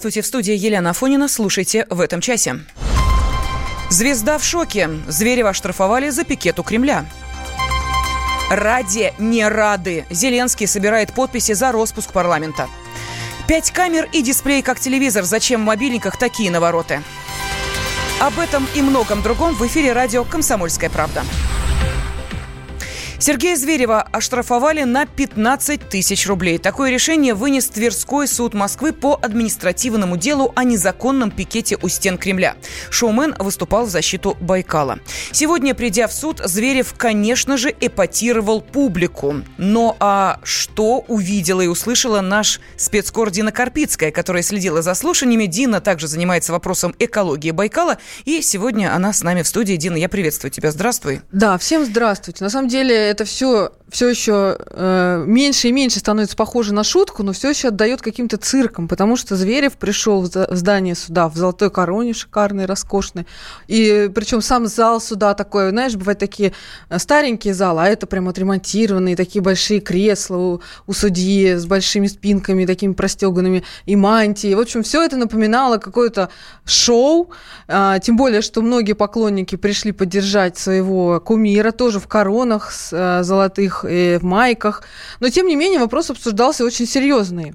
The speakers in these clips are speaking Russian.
Здравствуйте, в студии Елена Афонина. Слушайте в этом часе. Звезда в шоке. Зверева оштрафовали за пикет у Кремля. Ради не рады. Зеленский собирает подписи за распуск парламента. Пять камер и дисплей как телевизор. Зачем в мобильниках такие навороты? Об этом и многом другом в эфире радио «Комсомольская правда». Сергея Зверева оштрафовали на 15 тысяч рублей. Такое решение вынес Тверской суд Москвы по административному делу о незаконном пикете у стен Кремля. Шоумен выступал в защиту Байкала. Сегодня, придя в суд, Зверев, конечно же, эпатировал публику. Но а что увидела и услышала наш спецкор Дина Карпицкая, которая следила за слушаниями. Дина также занимается вопросом экологии Байкала. И сегодня она с нами в студии. Дина, я приветствую тебя. Здравствуй. Да, всем здравствуйте. На самом деле это все все еще э, меньше и меньше становится похоже на шутку, но все еще отдает каким-то цирком, потому что Зверев пришел в, в здание суда в золотой короне, шикарной, роскошной, и причем сам зал суда такой, знаешь, бывают такие э, старенькие залы, а это прям отремонтированные, такие большие кресла у, у судьи с большими спинками, такими простеганными, и мантии. В общем, все это напоминало какое-то шоу, э, тем более, что многие поклонники пришли поддержать своего кумира, тоже в коронах, с Э, золотых и в майках. Но, тем не менее, вопрос обсуждался очень серьезный.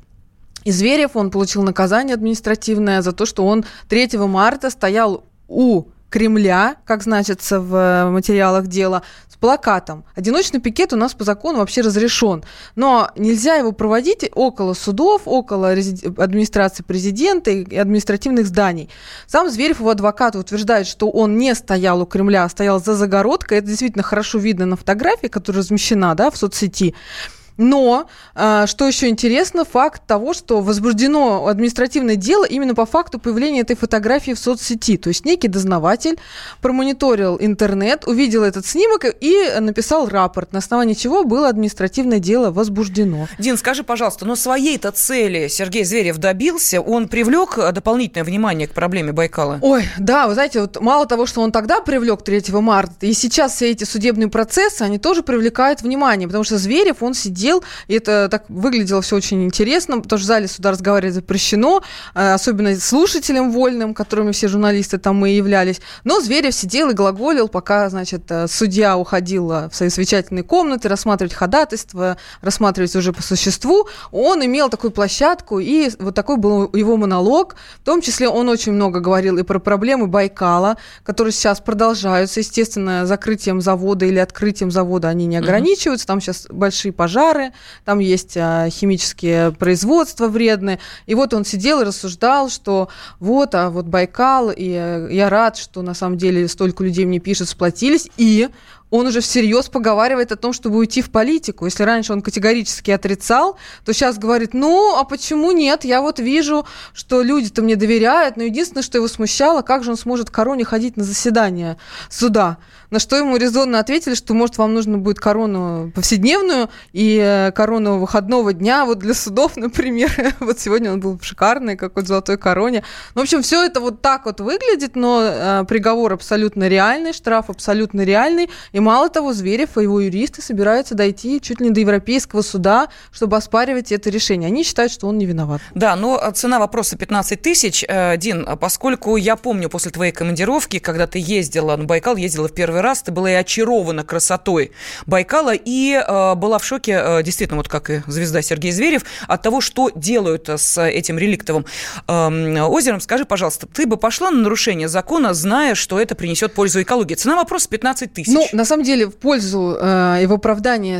И Зверев, он получил наказание административное за то, что он 3 марта стоял у Кремля, как значится в материалах дела, с плакатом. Одиночный пикет у нас по закону вообще разрешен, но нельзя его проводить около судов, около администрации президента и административных зданий. Сам Зверев, его адвокат, утверждает, что он не стоял у Кремля, а стоял за загородкой. Это действительно хорошо видно на фотографии, которая размещена да, в соцсети. Но, а, что еще интересно, факт того, что возбуждено административное дело именно по факту появления этой фотографии в соцсети. То есть некий дознаватель промониторил интернет, увидел этот снимок и написал рапорт, на основании чего было административное дело возбуждено. Дин, скажи, пожалуйста, но своей-то цели Сергей Зверев добился, он привлек дополнительное внимание к проблеме Байкала? Ой, да, вы знаете, вот мало того, что он тогда привлек 3 марта, и сейчас все эти судебные процессы, они тоже привлекают внимание, потому что Зверев, он сидел сидел, и это так выглядело все очень интересно, потому что в зале суда разговаривать запрещено, э, особенно слушателям вольным, которыми все журналисты там и являлись. Но Зверев сидел и глаголил, пока, значит, э, судья уходила в свои совещательные комнаты рассматривать ходатайство, рассматривать уже по существу. Он имел такую площадку, и вот такой был его монолог. В том числе он очень много говорил и про проблемы Байкала, которые сейчас продолжаются. Естественно, закрытием завода или открытием завода они не ограничиваются. Там сейчас большие пожары, пожары, там есть а, химические производства вредные. И вот он сидел и рассуждал, что вот, а вот Байкал, и э, я рад, что на самом деле столько людей мне пишет, сплотились, и он уже всерьез поговаривает о том, чтобы уйти в политику. Если раньше он категорически отрицал, то сейчас говорит, ну, а почему нет? Я вот вижу, что люди-то мне доверяют, но единственное, что его смущало, как же он сможет в короне ходить на заседание суда. На что ему резонно ответили, что, может, вам нужно будет корону повседневную и э, корону выходного дня, вот для судов, например. вот сегодня он был шикарный, как вот золотой короне. В общем, все это вот так вот выглядит, но э, приговор абсолютно реальный, штраф абсолютно реальный. И мало того, Зверев и его юристы собираются дойти чуть ли не до Европейского суда, чтобы оспаривать это решение. Они считают, что он не виноват. Да, но цена вопроса 15 тысяч. Э, Дин, поскольку я помню после твоей командировки, когда ты ездила на Байкал, ездила в первый раз, ты была и очарована красотой Байкала и э, была в шоке, э, действительно, вот как и звезда Сергей Зверев, от того, что делают с этим реликтовым э, озером. Скажи, пожалуйста, ты бы пошла на нарушение закона, зная, что это принесет пользу экологии? Цена вопроса 15 тысяч. Ну, на самом деле, в пользу э, и в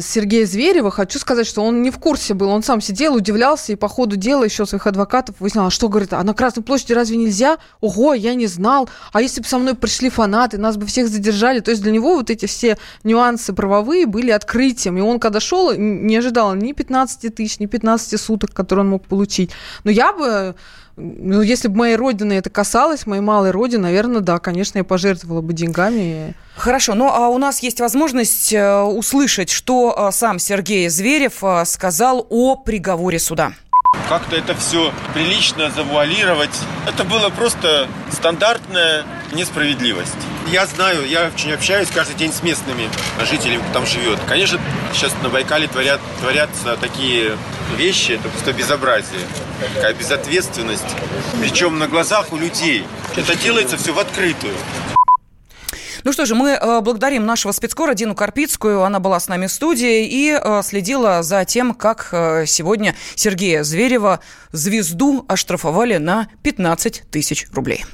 Сергея Зверева хочу сказать, что он не в курсе был. Он сам сидел, удивлялся и по ходу дела еще своих адвокатов выяснял, а что, говорит, а на Красной площади разве нельзя? Ого, я не знал. А если бы со мной пришли фанаты, нас бы всех задержали, то есть для него вот эти все нюансы правовые были открытием. И он, когда шел, не ожидал ни 15 тысяч, ни 15 суток, которые он мог получить. Но я бы ну, если бы моей родины это касалось, моей малой родины, наверное, да, конечно, я пожертвовала бы деньгами. Хорошо, ну а у нас есть возможность э, услышать, что э, сам Сергей Зверев э, сказал о приговоре суда. Как-то это все прилично завуалировать. Это было просто стандартная несправедливость. Я знаю, я очень общаюсь каждый день с местными жителями, кто там живет. Конечно, сейчас на Байкале творят, творятся такие вещи, это просто безобразие. Такая безответственность. Причем на глазах у людей. Это делается все в открытую. Ну что же, мы э, благодарим нашего спецкора Дину Карпицкую. Она была с нами в студии и э, следила за тем, как э, сегодня Сергея Зверева, звезду, оштрафовали на 15 тысяч рублей.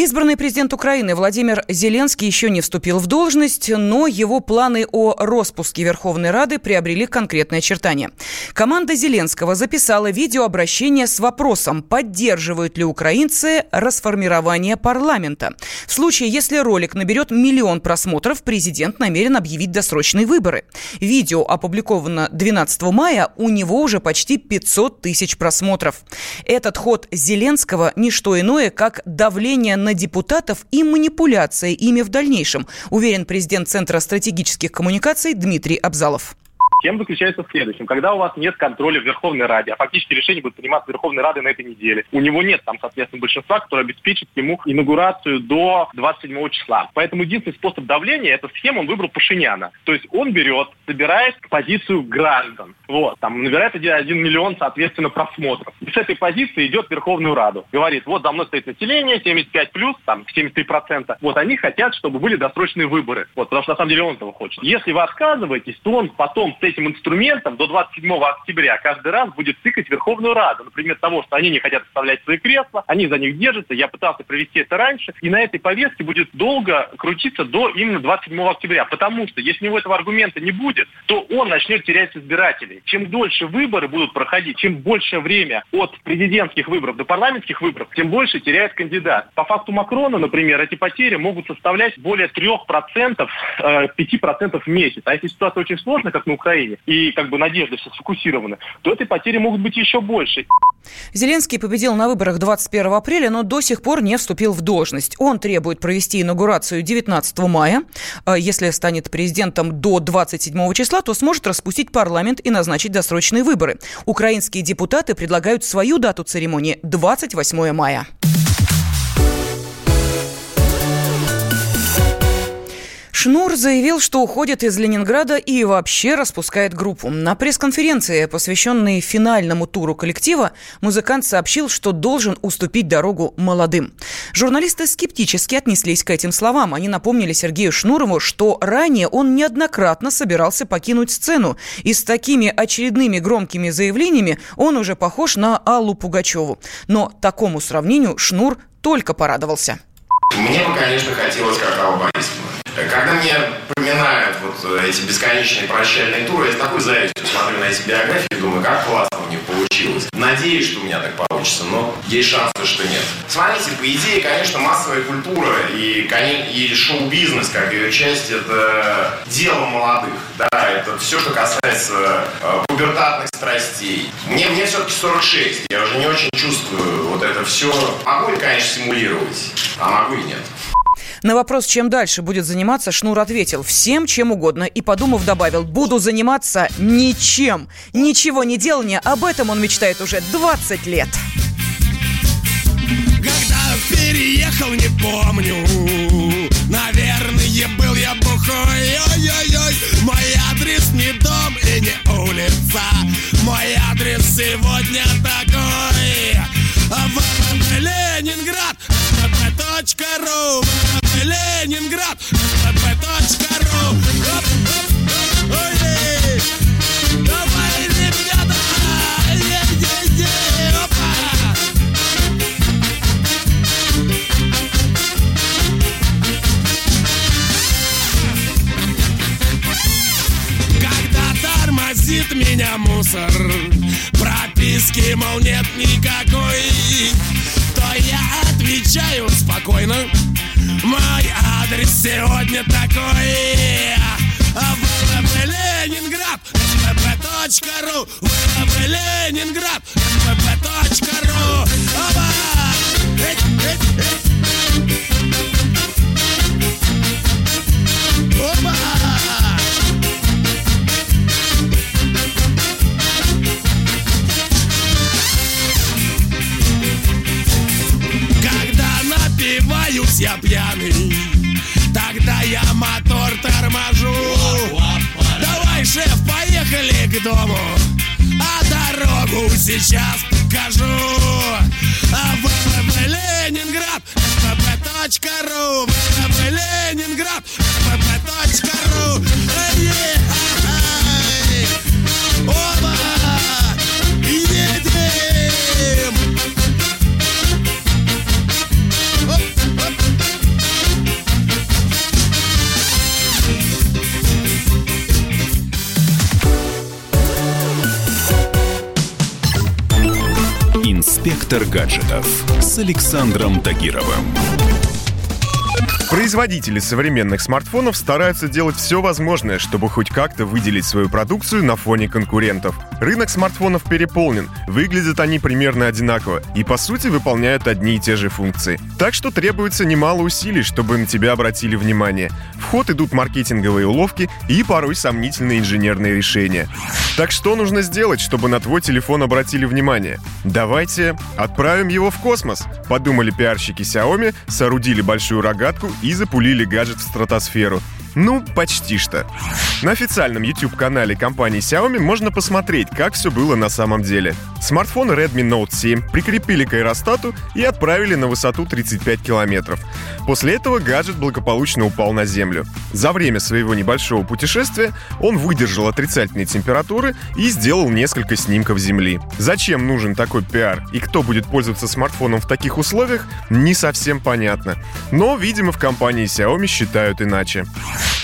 Избранный президент Украины Владимир Зеленский еще не вступил в должность, но его планы о распуске Верховной Рады приобрели конкретные очертания. Команда Зеленского записала видеообращение с вопросом, поддерживают ли украинцы расформирование парламента. В случае, если ролик наберет миллион просмотров, президент намерен объявить досрочные выборы. Видео опубликовано 12 мая, у него уже почти 500 тысяч просмотров. Этот ход Зеленского – не что иное, как давление на на депутатов и манипуляция ими в дальнейшем, уверен президент Центра стратегических коммуникаций Дмитрий Абзалов. Тем заключается в следующем. Когда у вас нет контроля в Верховной Раде, а фактически решение будет приниматься Верховной Радой на этой неделе, у него нет там, соответственно, большинства, которое обеспечит ему инаугурацию до 27 числа. Поэтому единственный способ давления, эта схема, он выбрал Пашиняна. То есть он берет, собирает позицию граждан. Вот, там набирает 1 миллион, соответственно, просмотров. И с этой позиции идет в Верховную Раду. Говорит, вот за мной стоит население, 75 плюс, там 73%. Вот они хотят, чтобы были досрочные выборы. Вот, потому что на самом деле он этого хочет. Если вы отказываетесь, то он потом с этим инструментом до 27 октября каждый раз будет цикать Верховную Раду. Например, того, что они не хотят оставлять свои кресла, они за них держатся. Я пытался провести это раньше. И на этой повестке будет долго крутиться до именно 27 октября. Потому что если у него этого аргумента не будет, то он начнет терять избирателей. Чем дольше выборы будут проходить, чем больше время от президентских выборов до парламентских выборов, тем больше теряет кандидат. По факту Макрона, например, эти потери могут составлять более 3%, 5% э, в месяц. А если ситуация очень сложная, как на Украине, Украине, и как бы надежды все сфокусированы, то эти потери могут быть еще больше. Зеленский победил на выборах 21 апреля, но до сих пор не вступил в должность. Он требует провести инаугурацию 19 мая. А если станет президентом до 27 числа, то сможет распустить парламент и назначить досрочные выборы. Украинские депутаты предлагают свою дату церемонии – 28 мая. Шнур заявил, что уходит из Ленинграда и вообще распускает группу. На пресс-конференции, посвященной финальному туру коллектива, музыкант сообщил, что должен уступить дорогу молодым. Журналисты скептически отнеслись к этим словам. Они напомнили Сергею Шнурову, что ранее он неоднократно собирался покинуть сцену. И с такими очередными громкими заявлениями он уже похож на Аллу Пугачеву. Но такому сравнению Шнур только порадовался. Мне бы, конечно, хотелось как Борисовна. Когда мне поминают вот э, эти бесконечные прощальные туры, я с такой завистью смотрю на эти биографии и думаю, как классно у них получилось. Надеюсь, что у меня так получится, но есть шансы, что нет. Смотрите, по идее, конечно, массовая культура и, и шоу-бизнес, как ее часть, это дело молодых. Да, это все, что касается э, пубертатных страстей. Мне, мне все-таки 46, я уже не очень чувствую вот это все. Могу ли, конечно, симулировать, а могу и нет. На вопрос, чем дальше будет заниматься, Шнур ответил всем, чем угодно. И, подумав, добавил, буду заниматься ничем. Ничего не делания, об этом он мечтает уже 20 лет. Когда переехал, не помню Наверное, был я бухой Ой-ой-ой Мой адрес не дом и не улица Мой адрес сегодня такой Ленинград pp.ru Ленинград. Pp.ru Ой, давай, ребята Когда тормозит меня мусор Прописки, мол, нет никакой То я отвечаю спокойно Мой адрес сегодня такой. ВВП Ленинград. ВВП.ру ВВП Ленинград. ВВП.ру Оба! Эть, эть, эть. Сейчас покажу А ВВВ Ленинград ВВП.ру ВВВ Ленинград ВВП.ру Оба! Инспектор гаджетов с Александром Тагировым. Производители современных смартфонов стараются делать все возможное, чтобы хоть как-то выделить свою продукцию на фоне конкурентов. Рынок смартфонов переполнен, выглядят они примерно одинаково и по сути выполняют одни и те же функции. Так что требуется немало усилий, чтобы на тебя обратили внимание. В ход идут маркетинговые уловки и порой сомнительные инженерные решения. Так что нужно сделать, чтобы на твой телефон обратили внимание? Давайте отправим его в космос, подумали пиарщики Xiaomi, соорудили большую рогатку и запулили гаджет в стратосферу. Ну, почти что. На официальном YouTube-канале компании Xiaomi можно посмотреть, как все было на самом деле. Смартфон Redmi Note 7 прикрепили к аэростату и отправили на высоту 35 километров. После этого гаджет благополучно упал на Землю. За время своего небольшого путешествия он выдержал отрицательные температуры и сделал несколько снимков Земли. Зачем нужен такой пиар и кто будет пользоваться смартфоном в таких условиях, не совсем понятно. Но, видимо, в компании Xiaomi считают иначе.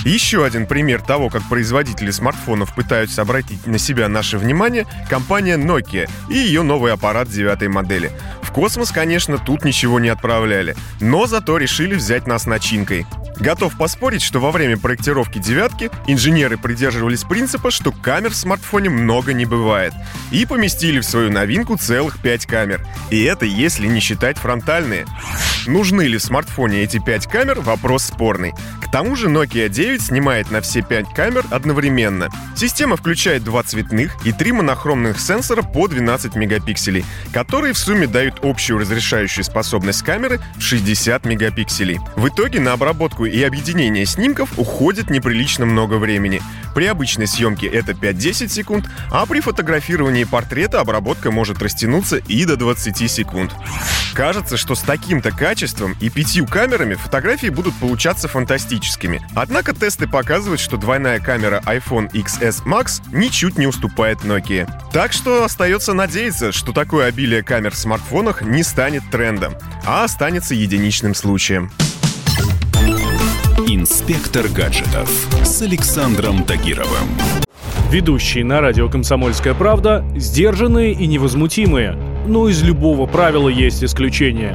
Еще один пример того, как производители смартфонов пытаются обратить на себя наше внимание – компания Nokia и ее новый аппарат девятой модели. В космос, конечно, тут ничего не отправляли, но зато решили взять нас начинкой. Готов поспорить, что во время проектировки девятки инженеры придерживались принципа, что камер в смартфоне много не бывает, и поместили в свою новинку целых 5 камер. И это если не считать фронтальные. Нужны ли в смартфоне эти 5 камер – вопрос спорный. К тому же Nokia 9 снимает на все 5 камер одновременно. Система включает два цветных и три монохромных сенсора по 12 мегапикселей, которые в сумме дают общую разрешающую способность камеры в 60 мегапикселей. В итоге на обработку и объединение снимков уходит неприлично много времени. При обычной съемке это 5-10 секунд, а при фотографировании портрета обработка может растянуться и до 20 секунд. Кажется, что с таким-то качеством и пятью камерами фотографии будут получаться фантастическими. Однако тесты показывают, что двойная камера iPhone XS Max ничуть не уступает Nokia. Так что остается надеяться, что такое обилие камер в смартфонах не станет трендом, а останется единичным случаем. Инспектор гаджетов с Александром Тагировым. Ведущие на радио «Комсомольская правда» сдержанные и невозмутимые. Но из любого правила есть исключение.